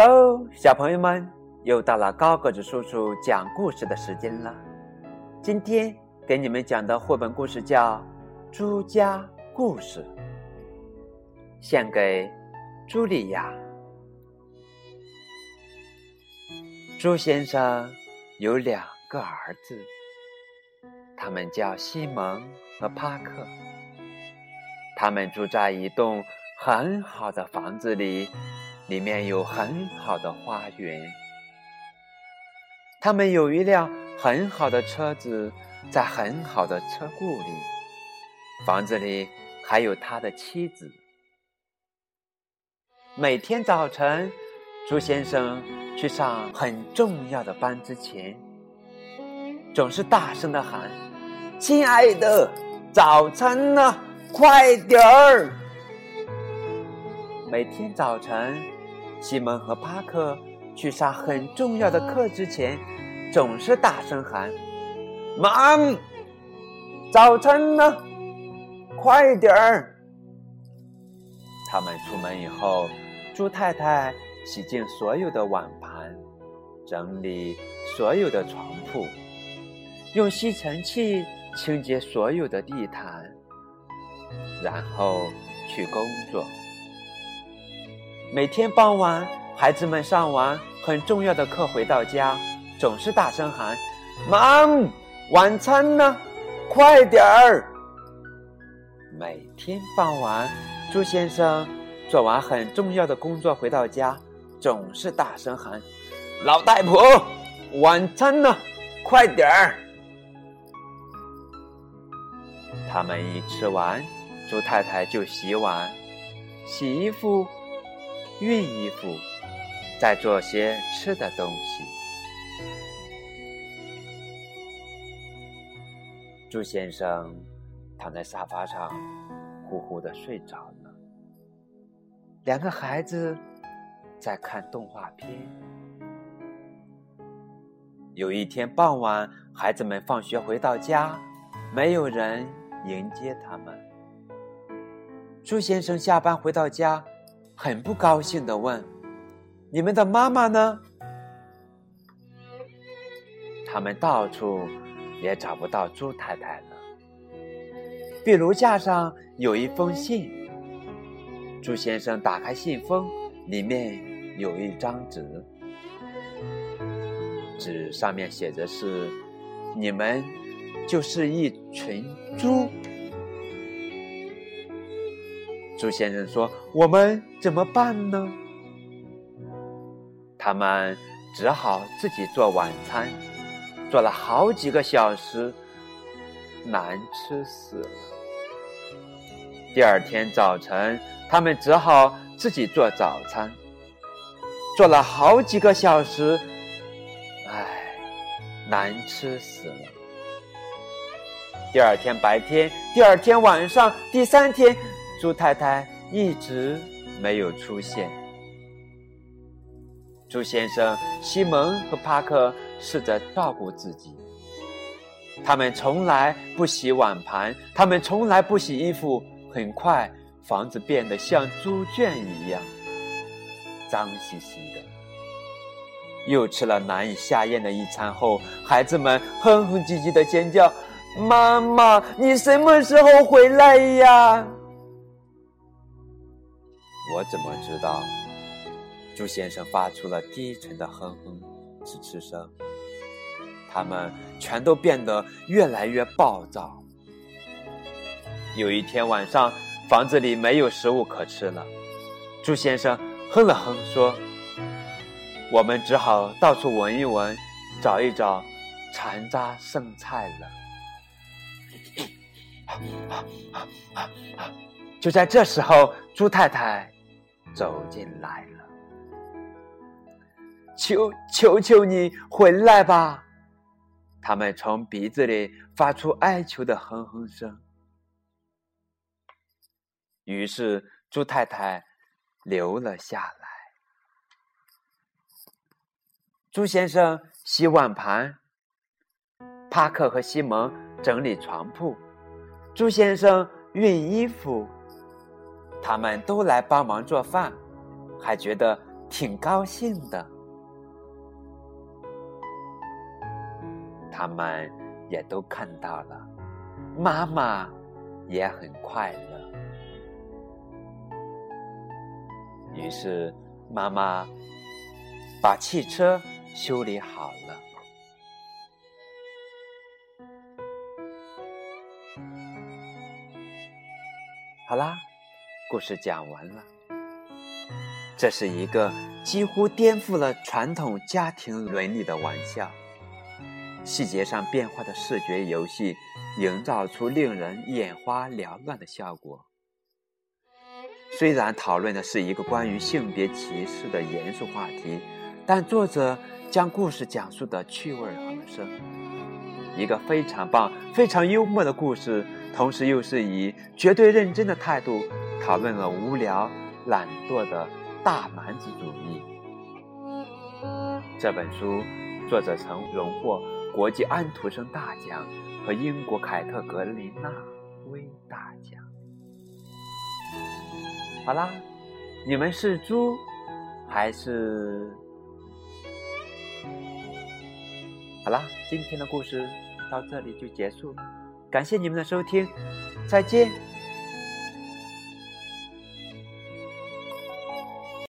Hello，小朋友们，又到了高个子叔叔讲故事的时间了。今天给你们讲的绘本故事叫《朱家故事》，献给茱莉亚。朱先生有两个儿子，他们叫西蒙和帕克。他们住在一栋很好的房子里。里面有很好的花园，他们有一辆很好的车子，在很好的车库里。房子里还有他的妻子。每天早晨，朱先生去上很重要的班之前，总是大声的喊：“亲爱的，早餐呢？快点儿！”每天早晨。西蒙和帕克去上很重要的课之前，总是大声喊：“妈，早餐呢？快点儿！”他们出门以后，猪太太洗净所有的碗盘，整理所有的床铺，用吸尘器清洁所有的地毯，然后去工作。每天傍晚，孩子们上完很重要的课回到家，总是大声喊：“妈，晚餐呢？快点儿！”每天傍晚，朱先生做完很重要的工作回到家，总是大声喊：“老太婆，晚餐呢？快点儿！”他们一吃完，朱太太就洗碗、洗衣服。熨衣服，再做些吃的东西。朱先生躺在沙发上，呼呼的睡着了。两个孩子在看动画片。有一天傍晚，孩子们放学回到家，没有人迎接他们。朱先生下班回到家。很不高兴的问：“你们的妈妈呢？”他们到处也找不到猪太太了。壁炉架上有一封信。朱先生打开信封，里面有一张纸，纸上面写着是：“你们就是一群猪。”朱先生说：“我们怎么办呢？”他们只好自己做晚餐，做了好几个小时，难吃死了。第二天早晨，他们只好自己做早餐，做了好几个小时，唉，难吃死了。第二天白天，第二天晚上，第三天。猪太太一直没有出现。猪先生、西蒙和帕克试着照顾自己，他们从来不洗碗盘，他们从来不洗衣服。很快，房子变得像猪圈一样，脏兮兮的。又吃了难以下咽的一餐后，孩子们哼哼唧唧的尖叫：“妈妈，你什么时候回来呀？”我怎么知道？朱先生发出了低沉的哼哼哧哧声。他们全都变得越来越暴躁。有一天晚上，房子里没有食物可吃了。朱先生哼了哼说：“我们只好到处闻一闻，找一找残渣剩菜了。” 就在这时候，朱太太。走进来了，求求求你回来吧！他们从鼻子里发出哀求的哼哼声。于是猪太太留了下来。猪先生洗碗盘，帕克和西蒙整理床铺，猪先生熨衣服。他们都来帮忙做饭，还觉得挺高兴的。他们也都看到了，妈妈也很快乐。于是，妈妈把汽车修理好了。好啦，故事讲完了。这是一个几乎颠覆了传统家庭伦理的玩笑，细节上变化的视觉游戏，营造出令人眼花缭乱的效果。虽然讨论的是一个关于性别歧视的严肃话题，但作者将故事讲述的趣味横生，一个非常棒、非常幽默的故事。同时，又是以绝对认真的态度讨论了无聊、懒惰的大蛮子主义。这本书作者曾荣获国际安徒生大奖和英国凯特格林纳威大奖。好啦，你们是猪还是？好啦，今天的故事到这里就结束了。感谢你们的收听，再见。